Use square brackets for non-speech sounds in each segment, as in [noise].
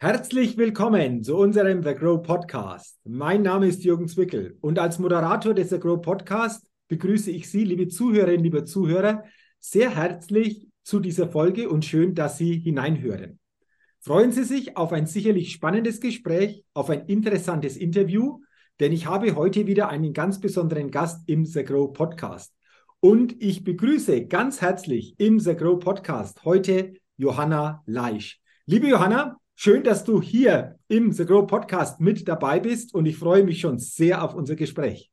Herzlich willkommen zu unserem The Grow Podcast. Mein Name ist Jürgen Zwickel und als Moderator des The Grow Podcast begrüße ich Sie, liebe Zuhörerinnen, liebe Zuhörer, sehr herzlich zu dieser Folge und schön, dass Sie hineinhören. Freuen Sie sich auf ein sicherlich spannendes Gespräch, auf ein interessantes Interview, denn ich habe heute wieder einen ganz besonderen Gast im The Grow Podcast. Und ich begrüße ganz herzlich im The Grow Podcast heute Johanna Leisch. Liebe Johanna, Schön, dass du hier im The Grow Podcast mit dabei bist und ich freue mich schon sehr auf unser Gespräch.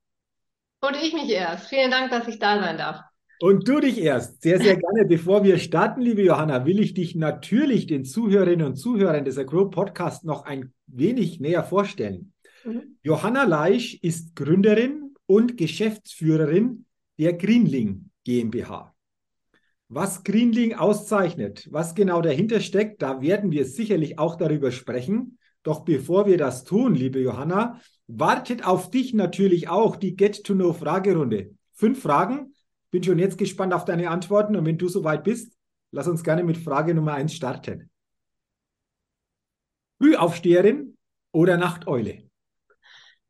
Und ich mich erst. Vielen Dank, dass ich da sein darf. Und du dich erst. Sehr, sehr gerne. [laughs] Bevor wir starten, liebe Johanna, will ich dich natürlich den Zuhörerinnen und Zuhörern des The Grow Podcast noch ein wenig näher vorstellen. Mhm. Johanna Leisch ist Gründerin und Geschäftsführerin der Greenling GmbH. Was Greenling auszeichnet, was genau dahinter steckt, da werden wir sicherlich auch darüber sprechen. Doch bevor wir das tun, liebe Johanna, wartet auf dich natürlich auch die Get-to-Know-Fragerunde. Fünf Fragen. Bin schon jetzt gespannt auf deine Antworten und wenn du soweit bist, lass uns gerne mit Frage Nummer eins starten. Frühaufsteherin oder Nachteule?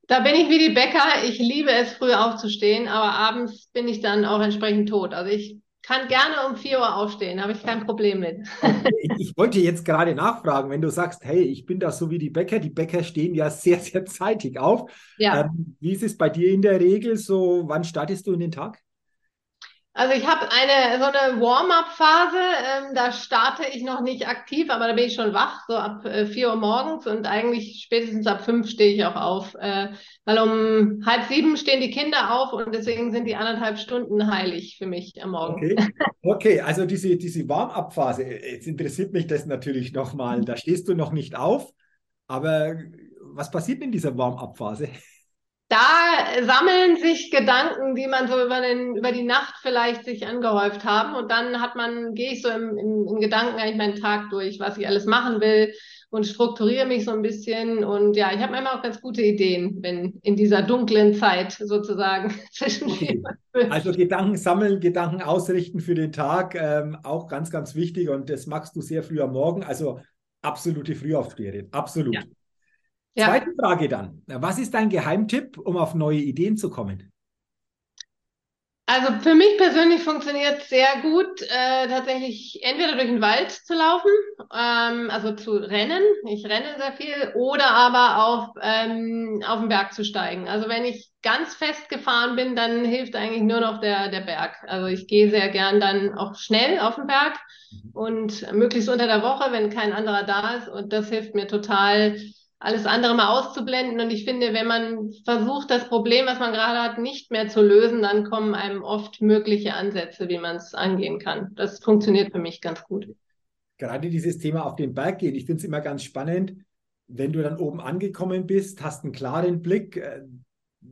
Da bin ich wie die Bäcker. Ich liebe es, früh aufzustehen, aber abends bin ich dann auch entsprechend tot. Also ich kann gerne um 4 Uhr aufstehen, habe ich kein Problem mit. ich wollte jetzt gerade nachfragen, wenn du sagst, hey, ich bin da so wie die Bäcker, die Bäcker stehen ja sehr, sehr zeitig auf. Ja. Ähm, wie ist es bei dir in der Regel so? Wann startest du in den Tag? Also ich habe eine so eine Warm-up-Phase, ähm, da starte ich noch nicht aktiv, aber da bin ich schon wach, so ab äh, 4 Uhr morgens und eigentlich spätestens ab 5 stehe ich auch auf, äh, weil um halb sieben stehen die Kinder auf und deswegen sind die anderthalb Stunden heilig für mich am Morgen. Okay, okay also diese, diese Warm-up-Phase, jetzt interessiert mich das natürlich nochmal, da stehst du noch nicht auf, aber was passiert in dieser Warm-up-Phase? Da sammeln sich Gedanken, die man so über, den, über die Nacht vielleicht sich angehäuft haben. Und dann hat man, gehe ich so im, im, im Gedanken eigentlich meinen Tag durch, was ich alles machen will und strukturiere mich so ein bisschen. Und ja, ich habe manchmal auch ganz gute Ideen, wenn in dieser dunklen Zeit sozusagen [laughs] zwischen okay. Also Gedanken sammeln, Gedanken ausrichten für den Tag, ähm, auch ganz, ganz wichtig. Und das machst du sehr früh am Morgen. Also absolute Frühaufsteherin, absolut. Ja. Ja. Zweite Frage dann. Was ist dein Geheimtipp, um auf neue Ideen zu kommen? Also für mich persönlich funktioniert sehr gut, äh, tatsächlich entweder durch den Wald zu laufen, ähm, also zu rennen. Ich renne sehr viel, oder aber auf, ähm, auf den Berg zu steigen. Also wenn ich ganz fest gefahren bin, dann hilft eigentlich nur noch der, der Berg. Also ich gehe sehr gern dann auch schnell auf den Berg mhm. und möglichst unter der Woche, wenn kein anderer da ist. Und das hilft mir total, alles andere mal auszublenden. Und ich finde, wenn man versucht, das Problem, was man gerade hat, nicht mehr zu lösen, dann kommen einem oft mögliche Ansätze, wie man es angehen kann. Das funktioniert für mich ganz gut. Gerade dieses Thema auf den Berg gehen, ich finde es immer ganz spannend. Wenn du dann oben angekommen bist, hast einen klaren Blick, äh,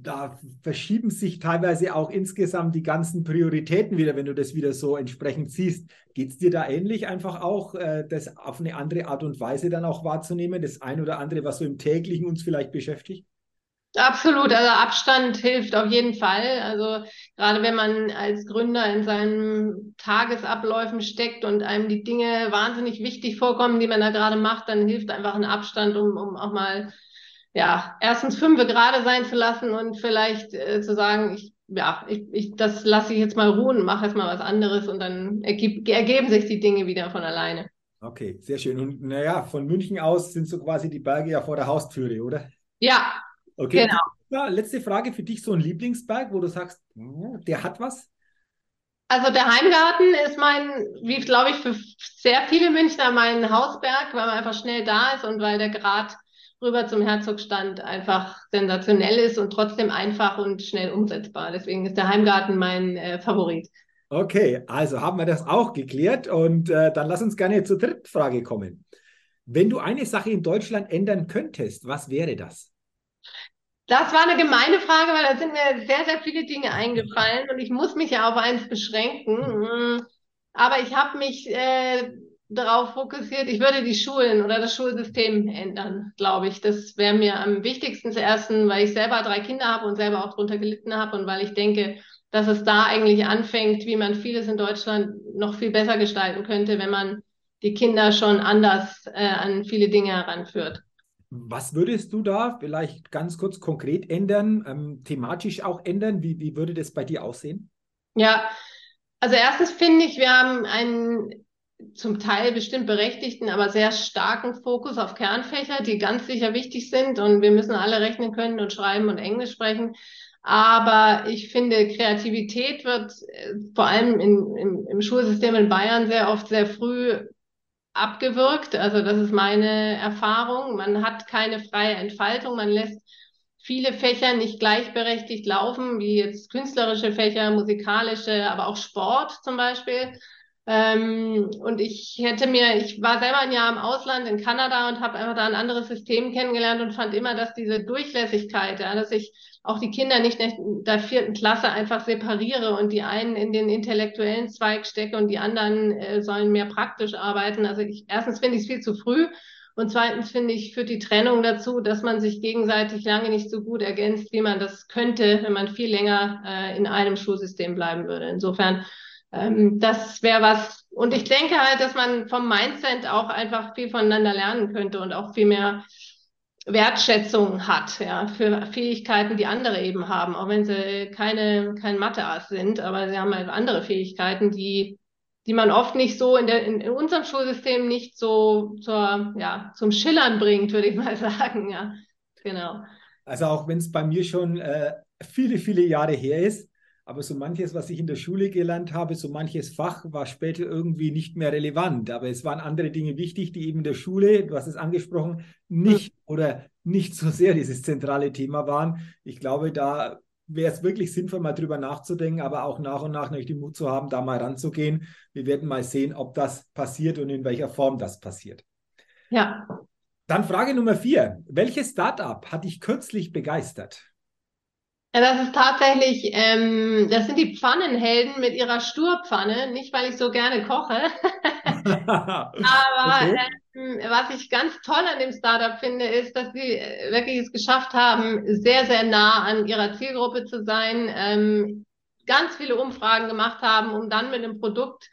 da verschieben sich teilweise auch insgesamt die ganzen Prioritäten wieder, wenn du das wieder so entsprechend siehst. Geht es dir da ähnlich einfach auch, äh, das auf eine andere Art und Weise dann auch wahrzunehmen, das ein oder andere, was so im täglichen uns vielleicht beschäftigt? Absolut, also Abstand hilft auf jeden Fall. Also gerade wenn man als Gründer in seinen Tagesabläufen steckt und einem die Dinge wahnsinnig wichtig vorkommen, die man da gerade macht, dann hilft einfach ein Abstand, um, um auch mal ja, erstens fünf gerade sein zu lassen und vielleicht äh, zu sagen, ich, ja, ich, ich, das lasse ich jetzt mal ruhen, mache jetzt mal was anderes und dann ergib, ergeben sich die Dinge wieder von alleine. Okay, sehr schön. Und naja, von München aus sind so quasi die Berge ja vor der Haustüre, oder? Ja, okay. genau. Ja, letzte Frage für dich, so ein Lieblingsberg, wo du sagst, der hat was? Also der Heimgarten ist mein, wie glaube ich für sehr viele Münchner mein Hausberg, weil man einfach schnell da ist und weil der Grad rüber zum Herzogstand einfach sensationell ist und trotzdem einfach und schnell umsetzbar. Deswegen ist der Heimgarten mein äh, Favorit. Okay, also haben wir das auch geklärt und äh, dann lass uns gerne zur dritten Frage kommen. Wenn du eine Sache in Deutschland ändern könntest, was wäre das? Das war eine gemeine Frage, weil da sind mir sehr, sehr viele Dinge eingefallen und ich muss mich ja auf eins beschränken. Hm, aber ich habe mich äh, darauf fokussiert, ich würde die Schulen oder das Schulsystem ändern, glaube ich. Das wäre mir am wichtigsten zuerst, weil ich selber drei Kinder habe und selber auch drunter gelitten habe und weil ich denke, dass es da eigentlich anfängt, wie man vieles in Deutschland noch viel besser gestalten könnte, wenn man die Kinder schon anders äh, an viele Dinge heranführt. Was würdest du da vielleicht ganz kurz konkret ändern, ähm, thematisch auch ändern? Wie, wie würde das bei dir aussehen? Ja, also erstens finde ich, wir haben einen zum Teil bestimmt berechtigten, aber sehr starken Fokus auf Kernfächer, die ganz sicher wichtig sind und wir müssen alle rechnen können und schreiben und Englisch sprechen. Aber ich finde, Kreativität wird äh, vor allem in, im, im Schulsystem in Bayern sehr oft sehr früh abgewirkt. Also das ist meine Erfahrung. Man hat keine freie Entfaltung. Man lässt viele Fächer nicht gleichberechtigt laufen, wie jetzt künstlerische Fächer, musikalische, aber auch Sport zum Beispiel. Ähm, und ich hätte mir, ich war selber ein Jahr im Ausland in Kanada und habe einfach da ein anderes System kennengelernt und fand immer, dass diese Durchlässigkeit, ja, dass ich auch die Kinder nicht in der vierten Klasse einfach separiere und die einen in den intellektuellen Zweig stecke und die anderen äh, sollen mehr praktisch arbeiten. Also ich, erstens finde ich es viel zu früh und zweitens finde ich, führt die Trennung dazu, dass man sich gegenseitig lange nicht so gut ergänzt, wie man das könnte, wenn man viel länger äh, in einem Schulsystem bleiben würde. Insofern ähm, das wäre was. Und ich denke halt, dass man vom Mindset auch einfach viel voneinander lernen könnte und auch viel mehr Wertschätzung hat, ja, für Fähigkeiten, die andere eben haben, auch wenn sie keine, kein Mathe-Ass sind, aber sie haben halt andere Fähigkeiten, die, die man oft nicht so in der, in, in unserem Schulsystem nicht so zur, ja, zum Schillern bringt, würde ich [laughs] mal sagen, ja. Genau. Also auch wenn es bei mir schon äh, viele, viele Jahre her ist, aber so manches, was ich in der Schule gelernt habe, so manches Fach war später irgendwie nicht mehr relevant. Aber es waren andere Dinge wichtig, die eben in der Schule, du hast es angesprochen, nicht oder nicht so sehr dieses zentrale Thema waren. Ich glaube, da wäre es wirklich sinnvoll, mal drüber nachzudenken, aber auch nach und nach nicht den Mut zu haben, da mal ranzugehen. Wir werden mal sehen, ob das passiert und in welcher Form das passiert. Ja. Dann Frage Nummer vier. Welches Startup hat dich kürzlich begeistert? Ja, das ist tatsächlich, ähm, das sind die Pfannenhelden mit ihrer Sturpfanne. Nicht, weil ich so gerne koche, [laughs] aber okay. ähm, was ich ganz toll an dem Startup finde, ist, dass sie äh, wirklich es geschafft haben, sehr, sehr nah an ihrer Zielgruppe zu sein, ähm, ganz viele Umfragen gemacht haben, um dann mit einem Produkt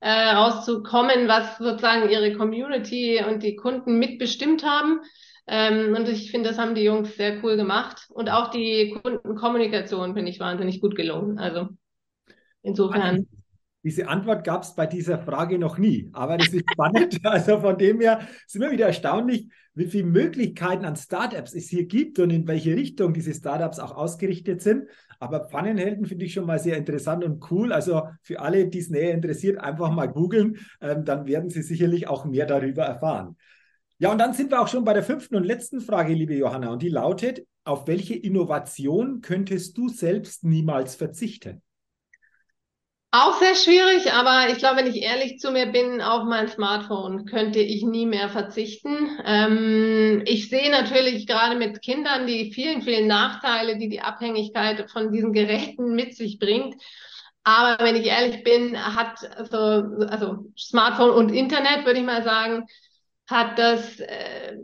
äh, rauszukommen, was sozusagen ihre Community und die Kunden mitbestimmt haben. Ähm, und ich finde, das haben die Jungs sehr cool gemacht. Und auch die Kundenkommunikation finde ich wahnsinnig gut gelungen. Also insofern. Diese Antwort gab es bei dieser Frage noch nie, aber das ist spannend. [laughs] also von dem her ist immer wieder erstaunlich, wie viele Möglichkeiten an Startups es hier gibt und in welche Richtung diese Startups auch ausgerichtet sind. Aber Pfannenhelden finde ich schon mal sehr interessant und cool. Also für alle, die es näher interessiert, einfach mal googeln, ähm, dann werden Sie sicherlich auch mehr darüber erfahren. Ja, und dann sind wir auch schon bei der fünften und letzten Frage, liebe Johanna, und die lautet, auf welche Innovation könntest du selbst niemals verzichten? Auch sehr schwierig, aber ich glaube, wenn ich ehrlich zu mir bin, auf mein Smartphone könnte ich nie mehr verzichten. Ähm, ich sehe natürlich gerade mit Kindern die vielen, vielen Nachteile, die die Abhängigkeit von diesen Geräten mit sich bringt. Aber wenn ich ehrlich bin, hat so, also Smartphone und Internet, würde ich mal sagen, hat das äh,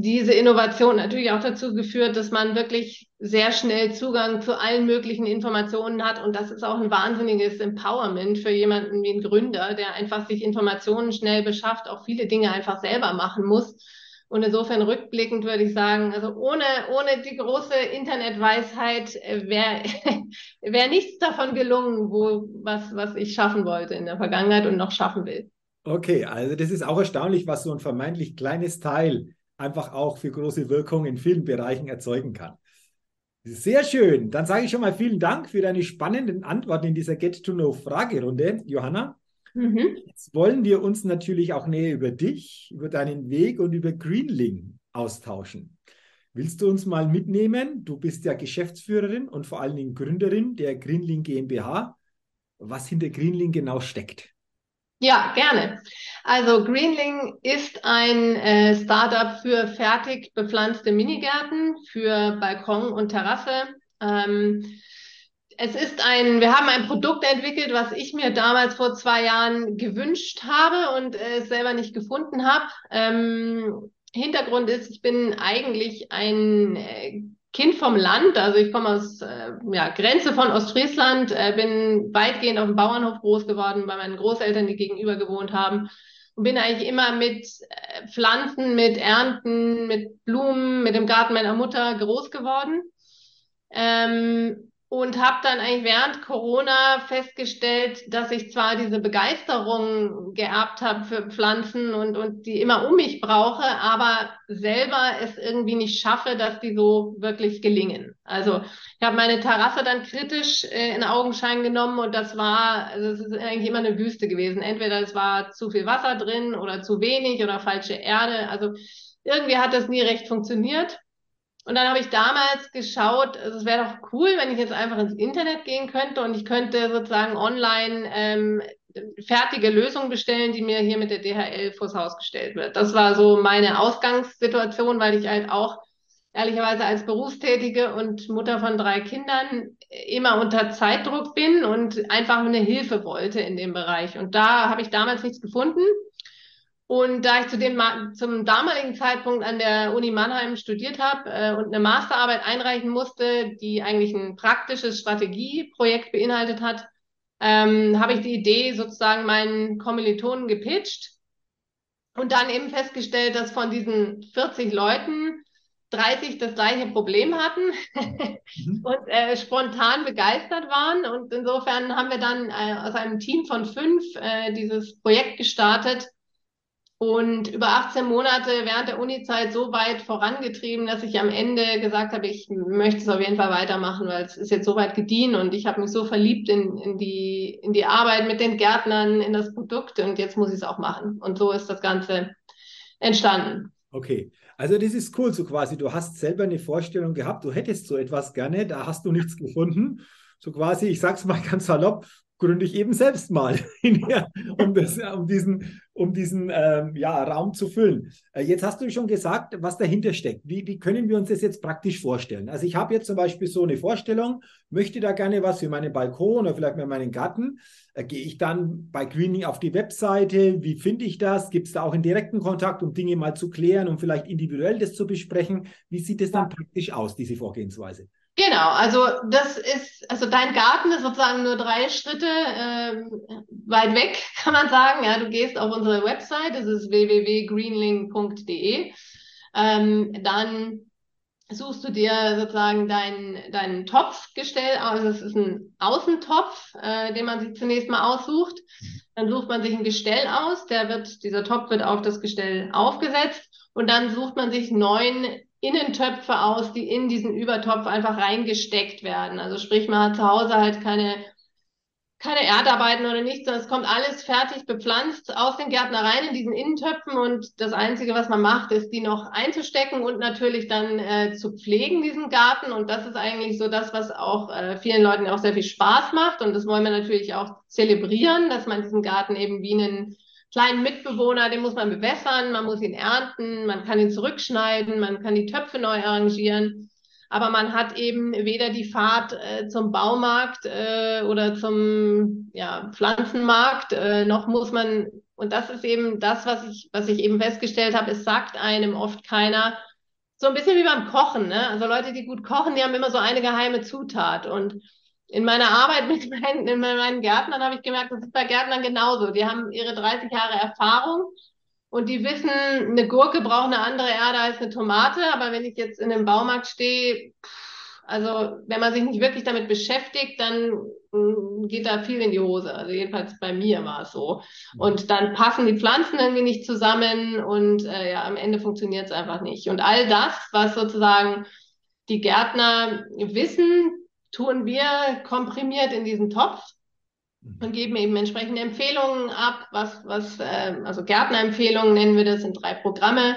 diese Innovation natürlich auch dazu geführt, dass man wirklich sehr schnell Zugang zu allen möglichen Informationen hat. Und das ist auch ein wahnsinniges Empowerment für jemanden wie ein Gründer, der einfach sich Informationen schnell beschafft, auch viele Dinge einfach selber machen muss. Und insofern rückblickend würde ich sagen, also ohne, ohne die große Internetweisheit äh, wäre [laughs] wär nichts davon gelungen, wo, was, was ich schaffen wollte in der Vergangenheit und noch schaffen will. Okay, also das ist auch erstaunlich, was so ein vermeintlich kleines Teil einfach auch für große Wirkung in vielen Bereichen erzeugen kann. Sehr schön. Dann sage ich schon mal vielen Dank für deine spannenden Antworten in dieser Get-to-Know-Fragerunde, Johanna. Mhm. Jetzt wollen wir uns natürlich auch näher über dich, über deinen Weg und über Greenling austauschen. Willst du uns mal mitnehmen? Du bist ja Geschäftsführerin und vor allen Dingen Gründerin der Greenling GmbH. Was hinter Greenling genau steckt? Ja, gerne. Also Greenling ist ein äh, Startup für fertig bepflanzte Minigärten, für Balkon und Terrasse. Ähm, es ist ein, wir haben ein Produkt entwickelt, was ich mir damals vor zwei Jahren gewünscht habe und äh, selber nicht gefunden habe. Ähm, Hintergrund ist, ich bin eigentlich ein äh, Kind vom Land, also ich komme aus äh, ja, Grenze von Ostfriesland, äh, bin weitgehend auf dem Bauernhof groß geworden, bei meinen Großeltern, die gegenüber gewohnt haben. und bin eigentlich immer mit äh, Pflanzen, mit Ernten, mit Blumen, mit dem Garten meiner Mutter groß geworden. Ähm, und habe dann eigentlich während Corona festgestellt, dass ich zwar diese Begeisterung geerbt habe für Pflanzen und, und die immer um mich brauche, aber selber es irgendwie nicht schaffe, dass die so wirklich gelingen. Also ich habe meine Terrasse dann kritisch äh, in Augenschein genommen und das war, also es ist eigentlich immer eine Wüste gewesen. Entweder es war zu viel Wasser drin oder zu wenig oder falsche Erde. Also irgendwie hat das nie recht funktioniert. Und dann habe ich damals geschaut, also es wäre doch cool, wenn ich jetzt einfach ins Internet gehen könnte und ich könnte sozusagen online ähm, fertige Lösungen bestellen, die mir hier mit der DHL vors Haus gestellt wird. Das war so meine Ausgangssituation, weil ich halt auch ehrlicherweise als Berufstätige und Mutter von drei Kindern immer unter Zeitdruck bin und einfach eine Hilfe wollte in dem Bereich. Und da habe ich damals nichts gefunden und da ich zu dem, zum damaligen Zeitpunkt an der Uni Mannheim studiert habe äh, und eine Masterarbeit einreichen musste, die eigentlich ein praktisches Strategieprojekt beinhaltet hat, ähm, habe ich die Idee sozusagen meinen Kommilitonen gepitcht und dann eben festgestellt, dass von diesen 40 Leuten 30 das gleiche Problem hatten mhm. [laughs] und äh, spontan begeistert waren. Und insofern haben wir dann äh, aus einem Team von fünf äh, dieses Projekt gestartet, und über 18 Monate während der Uni-Zeit so weit vorangetrieben, dass ich am Ende gesagt habe, ich möchte es auf jeden Fall weitermachen, weil es ist jetzt so weit gediehen und ich habe mich so verliebt in, in, die, in die Arbeit mit den Gärtnern, in das Produkt und jetzt muss ich es auch machen. Und so ist das Ganze entstanden. Okay, also das ist cool, so quasi, du hast selber eine Vorstellung gehabt, du hättest so etwas gerne, da hast du nichts gefunden. So quasi, ich sag's mal ganz salopp, gründe ich eben selbst mal, [laughs] um, das, um diesen, um diesen ähm, ja, Raum zu füllen. Äh, jetzt hast du schon gesagt, was dahinter steckt. Wie, wie können wir uns das jetzt praktisch vorstellen? Also ich habe jetzt zum Beispiel so eine Vorstellung, möchte da gerne was für meinen Balkon oder vielleicht für meinen Garten. Äh, gehe ich dann bei Greening auf die Webseite? Wie finde ich das? Gibt es da auch einen direkten Kontakt, um Dinge mal zu klären, um vielleicht individuell das zu besprechen? Wie sieht es dann praktisch aus, diese Vorgehensweise? Genau, also das ist, also dein Garten ist sozusagen nur drei Schritte äh, weit weg, [laughs] kann man sagen. Ja, du gehst auf unsere Website, das ist www.greenling.de. Ähm, dann suchst du dir sozusagen deinen deinen Topfgestell aus. Also es ist ein Außentopf, äh, den man sich zunächst mal aussucht. Dann sucht man sich ein Gestell aus, der wird, dieser Topf wird auf das Gestell aufgesetzt und dann sucht man sich neun Innentöpfe aus, die in diesen Übertopf einfach reingesteckt werden. Also sprich, man hat zu Hause halt keine, keine Erdarbeiten oder nichts, sondern es kommt alles fertig bepflanzt aus den Gärtnereien in diesen Innentöpfen und das Einzige, was man macht, ist, die noch einzustecken und natürlich dann äh, zu pflegen, diesen Garten. Und das ist eigentlich so das, was auch äh, vielen Leuten auch sehr viel Spaß macht. Und das wollen wir natürlich auch zelebrieren, dass man diesen Garten eben wie einen kleinen Mitbewohner, den muss man bewässern, man muss ihn ernten, man kann ihn zurückschneiden, man kann die Töpfe neu arrangieren. Aber man hat eben weder die Fahrt äh, zum Baumarkt äh, oder zum ja, Pflanzenmarkt, äh, noch muss man, und das ist eben das, was ich, was ich eben festgestellt habe, es sagt einem oft keiner, so ein bisschen wie beim Kochen, ne? Also Leute, die gut kochen, die haben immer so eine geheime Zutat. Und in meiner Arbeit [laughs] mit meinen, in meinen Gärtnern habe ich gemerkt, das ist bei Gärtnern genauso. Die haben ihre 30 Jahre Erfahrung und die wissen, eine Gurke braucht eine andere Erde als eine Tomate. Aber wenn ich jetzt in einem Baumarkt stehe, also wenn man sich nicht wirklich damit beschäftigt, dann mm, geht da viel in die Hose. Also jedenfalls bei mir war es so. Und dann passen die Pflanzen irgendwie nicht zusammen und äh, ja, am Ende funktioniert es einfach nicht. Und all das, was sozusagen die Gärtner wissen, tun wir komprimiert in diesen Topf mhm. und geben eben entsprechende Empfehlungen ab, was, was, äh, also Gärtnerempfehlungen nennen wir das, sind drei Programme,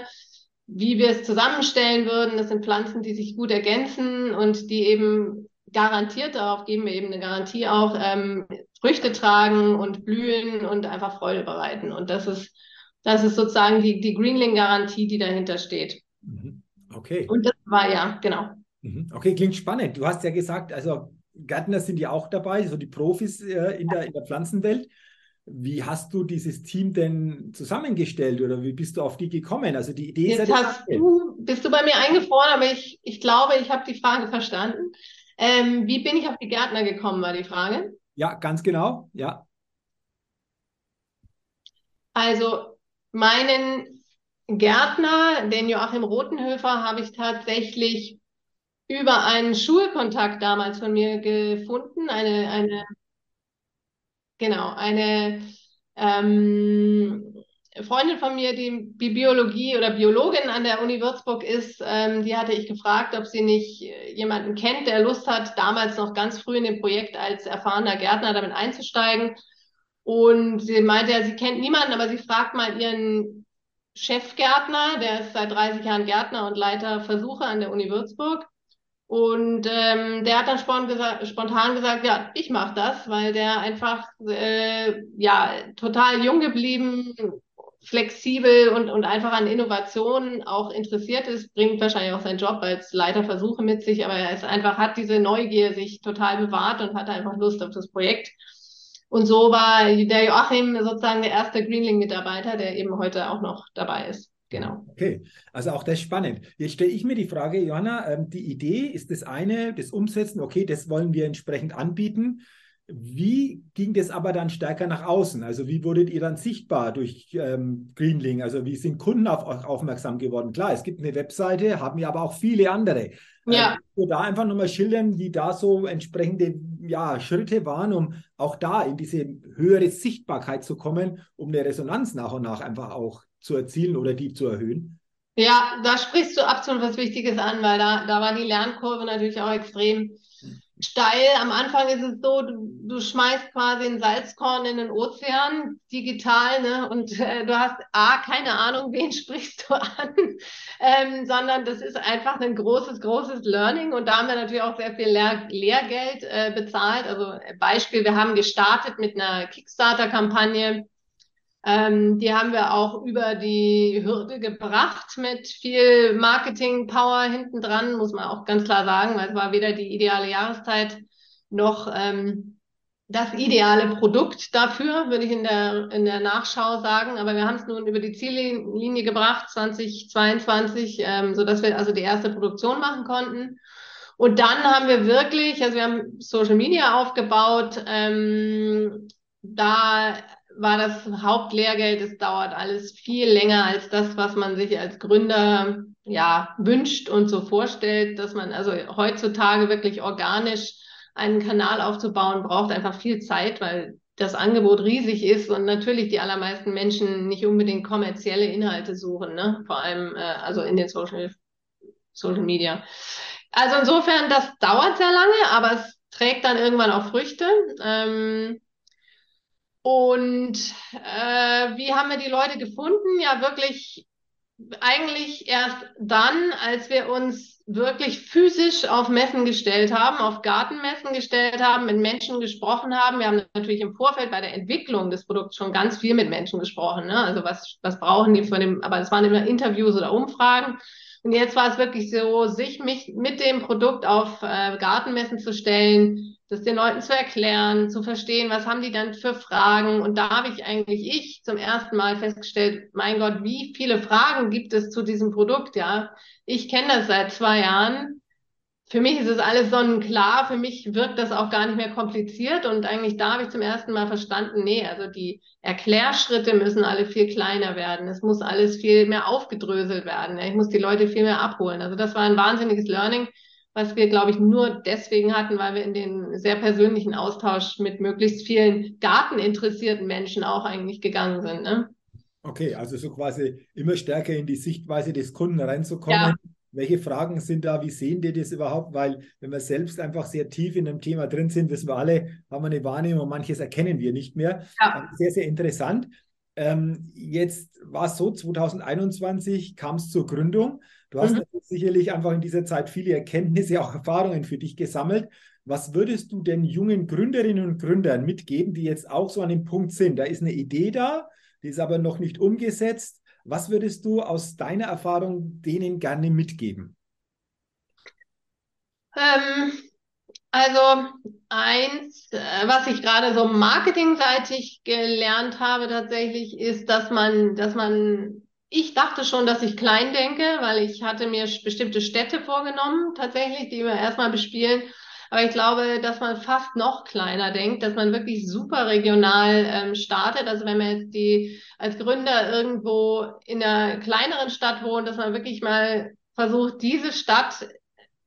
wie wir es zusammenstellen würden. Das sind Pflanzen, die sich gut ergänzen und die eben garantiert, darauf geben wir eben eine Garantie auch, ähm, Früchte tragen und blühen und einfach Freude bereiten. Und das ist, das ist sozusagen die, die Greenling-Garantie, die dahinter steht. Mhm. Okay. Und das war ja, genau. Mhm. Okay, klingt spannend. Du hast ja gesagt, also Gärtner sind ja auch dabei, so die Profis äh, in, der, in der Pflanzenwelt. Wie hast du dieses Team denn zusammengestellt oder wie bist du auf die gekommen? Also die Idee Jetzt ist ja hast du, bist du bei mir eingefroren, aber ich, ich glaube, ich habe die Frage verstanden. Ähm, wie bin ich auf die Gärtner gekommen, war die Frage. Ja, ganz genau, ja. Also meinen Gärtner, den Joachim Rotenhöfer, habe ich tatsächlich über einen Schulkontakt damals von mir gefunden. Eine, eine, genau, eine ähm, Freundin von mir, die, Biologie oder Biologin an der Uni Würzburg ist, ähm, die hatte ich gefragt, ob sie nicht äh, jemanden kennt, der Lust hat, damals noch ganz früh in dem Projekt als erfahrener Gärtner damit einzusteigen. Und sie meinte, ja, sie kennt niemanden, aber sie fragt mal ihren Chefgärtner, der ist seit 30 Jahren Gärtner und Leiter Versuche an der Uni Würzburg. Und ähm, der hat dann spontan gesagt, ja, ich mache das, weil der einfach äh, ja total jung geblieben, flexibel und, und einfach an Innovationen auch interessiert ist, bringt wahrscheinlich auch seinen Job als Leiter Versuche mit sich, aber er ist einfach, hat diese Neugier sich total bewahrt und hat einfach Lust auf das Projekt. Und so war der Joachim sozusagen der erste Greenling-Mitarbeiter, der eben heute auch noch dabei ist. Genau. Okay, also auch das ist spannend. Jetzt stelle ich mir die Frage, Johanna, ähm, die Idee ist das eine, das Umsetzen, okay, das wollen wir entsprechend anbieten. Wie ging das aber dann stärker nach außen? Also wie wurdet ihr dann sichtbar durch ähm, Greenling? Also wie sind Kunden auf euch aufmerksam geworden? Klar, es gibt eine Webseite, haben ja aber auch viele andere. Ja. Ähm, da einfach nochmal schildern, wie da so entsprechende ja, Schritte waren, um auch da in diese höhere Sichtbarkeit zu kommen, um eine Resonanz nach und nach einfach auch zu erzielen oder die zu erhöhen? Ja, da sprichst du absolut was Wichtiges an, weil da, da war die Lernkurve natürlich auch extrem steil. Am Anfang ist es so, du, du schmeißt quasi ein Salzkorn in den Ozean, digital, ne? Und äh, du hast A, keine Ahnung, [laughs] wen sprichst du an, ähm, sondern das ist einfach ein großes, großes Learning. Und da haben wir natürlich auch sehr viel Lehr Lehrgeld äh, bezahlt. Also Beispiel, wir haben gestartet mit einer Kickstarter-Kampagne ähm, die haben wir auch über die Hürde gebracht mit viel Marketing-Power hinten dran, muss man auch ganz klar sagen, weil es war weder die ideale Jahreszeit noch ähm, das ideale Produkt dafür, würde ich in der, in der Nachschau sagen. Aber wir haben es nun über die Ziellinie gebracht, 2022, ähm, sodass wir also die erste Produktion machen konnten. Und dann haben wir wirklich, also wir haben Social Media aufgebaut, ähm, da war das Hauptlehrgeld. Es dauert alles viel länger als das, was man sich als Gründer ja wünscht und so vorstellt, dass man also heutzutage wirklich organisch einen Kanal aufzubauen braucht einfach viel Zeit, weil das Angebot riesig ist und natürlich die allermeisten Menschen nicht unbedingt kommerzielle Inhalte suchen, ne? Vor allem äh, also in den Social Social Media. Also insofern, das dauert sehr lange, aber es trägt dann irgendwann auch Früchte. Ähm, und äh, wie haben wir die Leute gefunden? Ja, wirklich eigentlich erst dann, als wir uns wirklich physisch auf Messen gestellt haben, auf Gartenmessen gestellt haben, mit Menschen gesprochen haben. Wir haben natürlich im Vorfeld bei der Entwicklung des Produkts schon ganz viel mit Menschen gesprochen. Ne? Also was, was brauchen die von dem, aber es waren immer Interviews oder Umfragen. Und jetzt war es wirklich so, sich mich mit dem Produkt auf äh, Gartenmessen zu stellen, das den Leuten zu erklären, zu verstehen, was haben die dann für Fragen. Und da habe ich eigentlich ich zum ersten Mal festgestellt, mein Gott, wie viele Fragen gibt es zu diesem Produkt, ja. Ich kenne das seit zwei Jahren. Für mich ist es alles sonnenklar. Für mich wirkt das auch gar nicht mehr kompliziert. Und eigentlich da habe ich zum ersten Mal verstanden, nee, also die Erklärschritte müssen alle viel kleiner werden. Es muss alles viel mehr aufgedröselt werden. Ich muss die Leute viel mehr abholen. Also das war ein wahnsinniges Learning was wir, glaube ich, nur deswegen hatten, weil wir in den sehr persönlichen Austausch mit möglichst vielen garteninteressierten Menschen auch eigentlich gegangen sind. Ne? Okay, also so quasi immer stärker in die Sichtweise des Kunden reinzukommen. Ja. Welche Fragen sind da? Wie sehen die das überhaupt? Weil wenn wir selbst einfach sehr tief in einem Thema drin sind, wissen wir alle, haben wir eine Wahrnehmung, manches erkennen wir nicht mehr. Ja. Sehr, sehr interessant. Ähm, jetzt war es so, 2021 kam es zur Gründung. Du hast mhm. sicherlich einfach in dieser Zeit viele Erkenntnisse, auch Erfahrungen für dich gesammelt. Was würdest du denn jungen Gründerinnen und Gründern mitgeben, die jetzt auch so an dem Punkt sind? Da ist eine Idee da, die ist aber noch nicht umgesetzt. Was würdest du aus deiner Erfahrung denen gerne mitgeben? Ähm, also eins, äh, was ich gerade so marketingseitig gelernt habe tatsächlich, ist, dass man, dass man ich dachte schon, dass ich klein denke, weil ich hatte mir bestimmte Städte vorgenommen, tatsächlich, die wir erstmal bespielen. Aber ich glaube, dass man fast noch kleiner denkt, dass man wirklich super regional ähm, startet. Also wenn man jetzt die als Gründer irgendwo in einer kleineren Stadt wohnt, dass man wirklich mal versucht, diese Stadt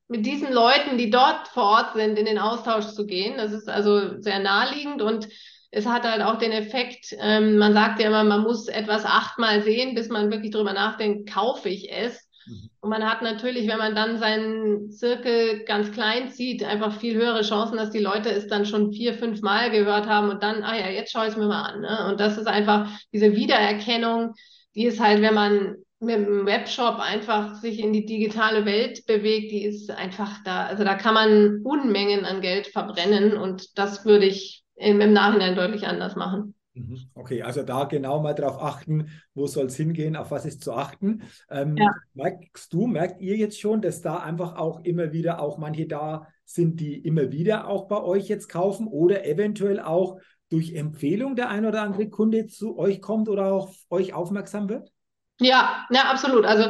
mit diesen Leuten, die dort vor Ort sind, in den Austausch zu gehen. Das ist also sehr naheliegend und es hat halt auch den Effekt, ähm, man sagt ja immer, man muss etwas achtmal sehen, bis man wirklich drüber nachdenkt, kaufe ich es. Mhm. Und man hat natürlich, wenn man dann seinen Zirkel ganz klein zieht, einfach viel höhere Chancen, dass die Leute es dann schon vier, fünf Mal gehört haben und dann, ah ja, jetzt schaue ich es mir mal an. Ne? Und das ist einfach diese Wiedererkennung, die ist halt, wenn man mit dem Webshop einfach sich in die digitale Welt bewegt, die ist einfach da. Also da kann man Unmengen an Geld verbrennen und das würde ich im, im Nachhinein deutlich anders machen. Mhm. Okay, also da genau mal drauf achten, wo soll es hingehen, auf was ist zu achten. Ähm, ja. Merkst du, merkt ihr jetzt schon, dass da einfach auch immer wieder auch manche da sind, die immer wieder auch bei euch jetzt kaufen oder eventuell auch durch Empfehlung der ein oder andere Kunde zu euch kommt oder auf euch aufmerksam wird? Ja, ja, absolut. Also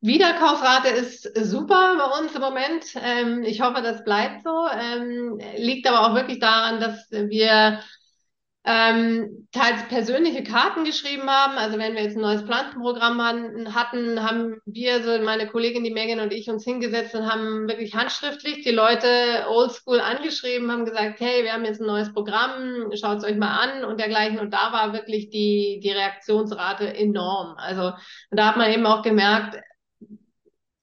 Wiederkaufrate ist super bei uns im Moment. Ähm, ich hoffe, das bleibt so. Ähm, liegt aber auch wirklich daran, dass wir ähm, teils persönliche Karten geschrieben haben. Also wenn wir jetzt ein neues Pflanzenprogramm hatten, haben wir, so meine Kollegin, die Megan und ich, uns hingesetzt und haben wirklich handschriftlich die Leute oldschool angeschrieben, haben gesagt, hey, wir haben jetzt ein neues Programm, schaut es euch mal an und dergleichen. Und da war wirklich die, die Reaktionsrate enorm. Also da hat man eben auch gemerkt,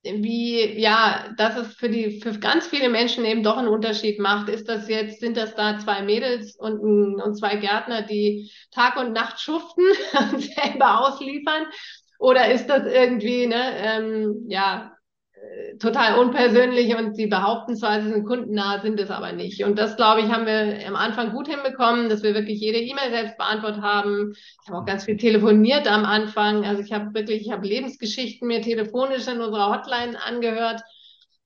wie, ja, dass es für die, für ganz viele Menschen eben doch einen Unterschied macht. Ist das jetzt, sind das da zwei Mädels und, und zwei Gärtner, die Tag und Nacht schuften [laughs] und selber ausliefern? Oder ist das irgendwie, ne, ähm, ja, total unpersönlich und sie behaupten zwar, sie sind kundennah, sind es aber nicht. Und das, glaube ich, haben wir am Anfang gut hinbekommen, dass wir wirklich jede E-Mail selbst beantwortet haben. Ich habe auch ganz viel telefoniert am Anfang. Also ich habe wirklich, ich habe Lebensgeschichten mir telefonisch in unserer Hotline angehört.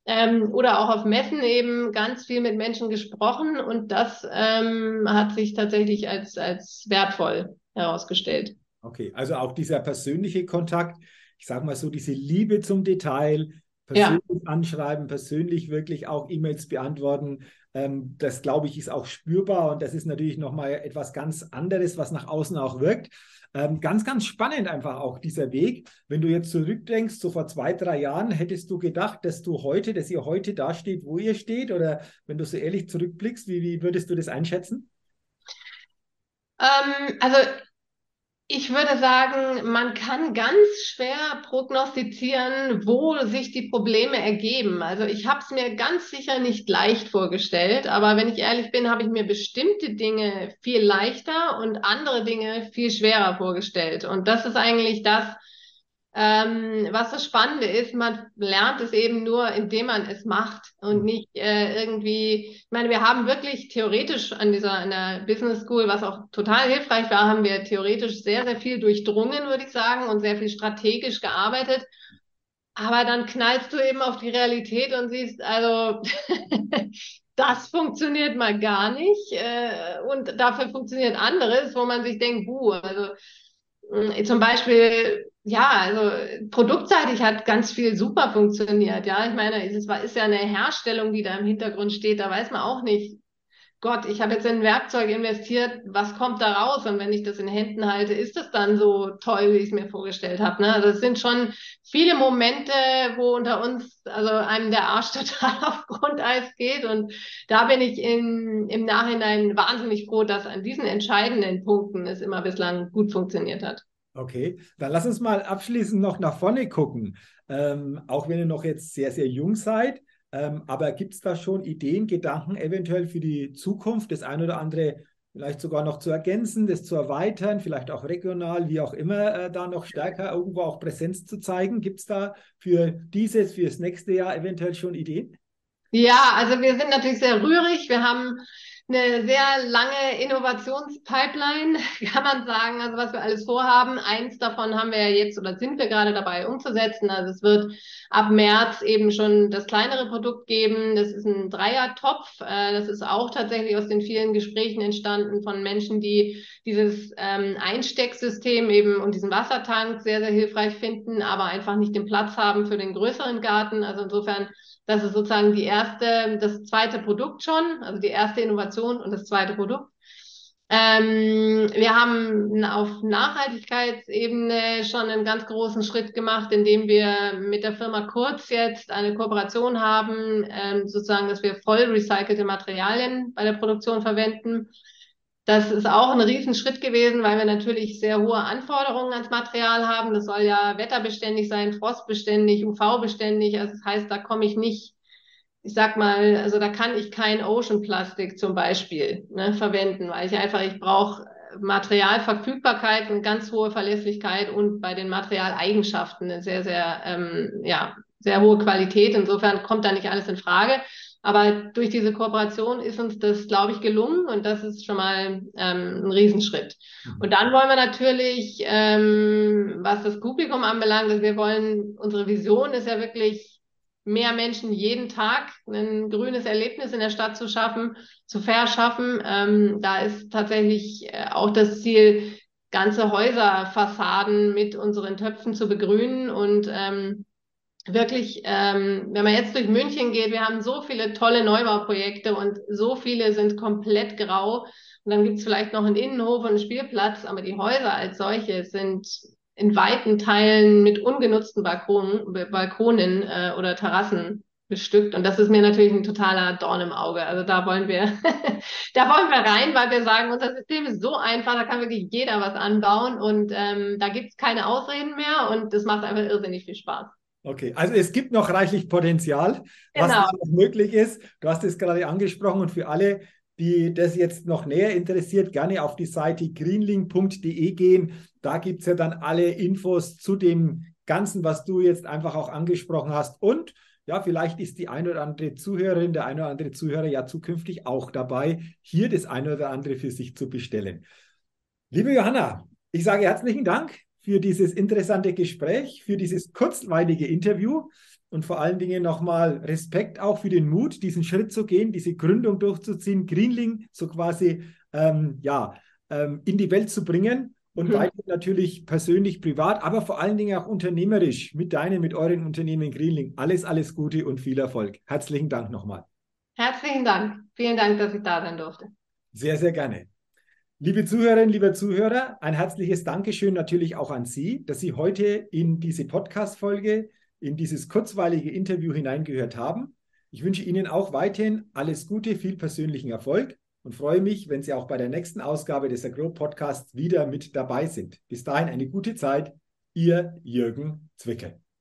Ähm, oder auch auf Messen eben ganz viel mit Menschen gesprochen und das ähm, hat sich tatsächlich als, als wertvoll herausgestellt. Okay, also auch dieser persönliche Kontakt, ich sage mal so, diese Liebe zum Detail, persönlich ja. anschreiben, persönlich wirklich auch E-Mails beantworten. Ähm, das, glaube ich, ist auch spürbar und das ist natürlich nochmal etwas ganz anderes, was nach außen auch wirkt. Ähm, ganz, ganz spannend einfach auch dieser Weg. Wenn du jetzt zurückdenkst, so vor zwei, drei Jahren, hättest du gedacht, dass du heute, dass ihr heute da steht, wo ihr steht? Oder wenn du so ehrlich zurückblickst, wie, wie würdest du das einschätzen? Ähm, also ich würde sagen, man kann ganz schwer prognostizieren, wo sich die Probleme ergeben. Also ich habe es mir ganz sicher nicht leicht vorgestellt, aber wenn ich ehrlich bin, habe ich mir bestimmte Dinge viel leichter und andere Dinge viel schwerer vorgestellt. Und das ist eigentlich das, ähm, was das Spannende ist, man lernt es eben nur, indem man es macht und mhm. nicht äh, irgendwie, ich meine, wir haben wirklich theoretisch an dieser, an der Business School, was auch total hilfreich war, haben wir theoretisch sehr, sehr viel durchdrungen, würde ich sagen, und sehr viel strategisch gearbeitet. Aber dann knallst du eben auf die Realität und siehst, also [laughs] das funktioniert mal gar nicht äh, und dafür funktioniert anderes, wo man sich denkt, buh, also zum Beispiel ja, also produktseitig hat ganz viel super funktioniert. Ja, ich meine, es ist ja eine Herstellung, die da im Hintergrund steht. Da weiß man auch nicht, Gott, ich habe jetzt in ein Werkzeug investiert, was kommt da raus? Und wenn ich das in Händen halte, ist das dann so toll, wie ich es mir vorgestellt habe. Ne? Also es sind schon viele Momente, wo unter uns, also einem der Arsch [laughs] total auf Grundeis geht. Und da bin ich in, im Nachhinein wahnsinnig froh, dass an diesen entscheidenden Punkten es immer bislang gut funktioniert hat. Okay, dann lass uns mal abschließend noch nach vorne gucken. Ähm, auch wenn ihr noch jetzt sehr, sehr jung seid, ähm, aber gibt es da schon Ideen, Gedanken eventuell für die Zukunft, das ein oder andere vielleicht sogar noch zu ergänzen, das zu erweitern, vielleicht auch regional, wie auch immer, äh, da noch stärker irgendwo auch Präsenz zu zeigen? Gibt es da für dieses, für das nächste Jahr eventuell schon Ideen? Ja, also wir sind natürlich sehr rührig. Wir haben eine sehr lange Innovationspipeline, [laughs] kann man sagen, also was wir alles vorhaben. Eins davon haben wir ja jetzt oder sind wir gerade dabei umzusetzen. Also es wird ab März eben schon das kleinere Produkt geben. Das ist ein Dreiertopf. Äh, das ist auch tatsächlich aus den vielen Gesprächen entstanden von Menschen, die dieses ähm, Einstecksystem eben und diesen Wassertank sehr, sehr hilfreich finden, aber einfach nicht den Platz haben für den größeren Garten. Also insofern das ist sozusagen die erste, das zweite Produkt schon, also die erste Innovation und das zweite Produkt. Ähm, wir haben auf Nachhaltigkeitsebene schon einen ganz großen Schritt gemacht, indem wir mit der Firma Kurz jetzt eine Kooperation haben, ähm, sozusagen, dass wir voll recycelte Materialien bei der Produktion verwenden. Das ist auch ein Riesenschritt gewesen, weil wir natürlich sehr hohe Anforderungen ans Material haben. Das soll ja wetterbeständig sein, frostbeständig, UV-beständig. Also das heißt, da komme ich nicht, ich sag mal, also da kann ich kein Ocean Plastic zum Beispiel ne, verwenden, weil ich einfach, ich brauche Materialverfügbarkeit und ganz hohe Verlässlichkeit und bei den Materialeigenschaften eine sehr, sehr, ähm, ja, sehr hohe Qualität. Insofern kommt da nicht alles in Frage. Aber durch diese Kooperation ist uns das, glaube ich, gelungen und das ist schon mal ähm, ein Riesenschritt. Mhm. Und dann wollen wir natürlich, ähm, was das Publikum anbelangt, dass wir wollen, unsere Vision ist ja wirklich, mehr Menschen jeden Tag ein grünes Erlebnis in der Stadt zu schaffen, zu verschaffen. Ähm, da ist tatsächlich äh, auch das Ziel, ganze Häuserfassaden mit unseren Töpfen zu begrünen und ähm, wirklich, ähm, wenn man jetzt durch München geht, wir haben so viele tolle Neubauprojekte und so viele sind komplett grau. Und dann gibt es vielleicht noch einen Innenhof und einen Spielplatz, aber die Häuser als solche sind in weiten Teilen mit ungenutzten Balkonen, Balkonen äh, oder Terrassen bestückt. Und das ist mir natürlich ein totaler Dorn im Auge. Also da wollen wir, [laughs] da wollen wir rein, weil wir sagen, unser System ist so einfach, da kann wirklich jeder was anbauen und ähm, da gibt es keine Ausreden mehr und das macht einfach irrsinnig viel Spaß. Okay, also es gibt noch reichlich Potenzial, genau. was noch möglich ist. Du hast es gerade angesprochen und für alle, die das jetzt noch näher interessiert, gerne auf die Seite greenling.de gehen. Da gibt es ja dann alle Infos zu dem Ganzen, was du jetzt einfach auch angesprochen hast. Und ja, vielleicht ist die eine oder andere Zuhörerin, der eine oder andere Zuhörer ja zukünftig auch dabei, hier das eine oder andere für sich zu bestellen. Liebe Johanna, ich sage herzlichen Dank für dieses interessante Gespräch, für dieses kurzweilige Interview und vor allen Dingen nochmal Respekt auch für den Mut, diesen Schritt zu gehen, diese Gründung durchzuziehen, Greenling so quasi ähm, ja, ähm, in die Welt zu bringen und mhm. weiter natürlich persönlich, privat, aber vor allen Dingen auch unternehmerisch mit deinen, mit euren Unternehmen Greenling. Alles, alles Gute und viel Erfolg. Herzlichen Dank nochmal. Herzlichen Dank. Vielen Dank, dass ich da sein durfte. Sehr, sehr gerne. Liebe Zuhörerinnen, liebe Zuhörer, ein herzliches Dankeschön natürlich auch an Sie, dass Sie heute in diese Podcast-Folge, in dieses kurzweilige Interview hineingehört haben. Ich wünsche Ihnen auch weiterhin alles Gute, viel persönlichen Erfolg und freue mich, wenn Sie auch bei der nächsten Ausgabe des Agro Podcasts wieder mit dabei sind. Bis dahin eine gute Zeit. Ihr Jürgen Zwickel.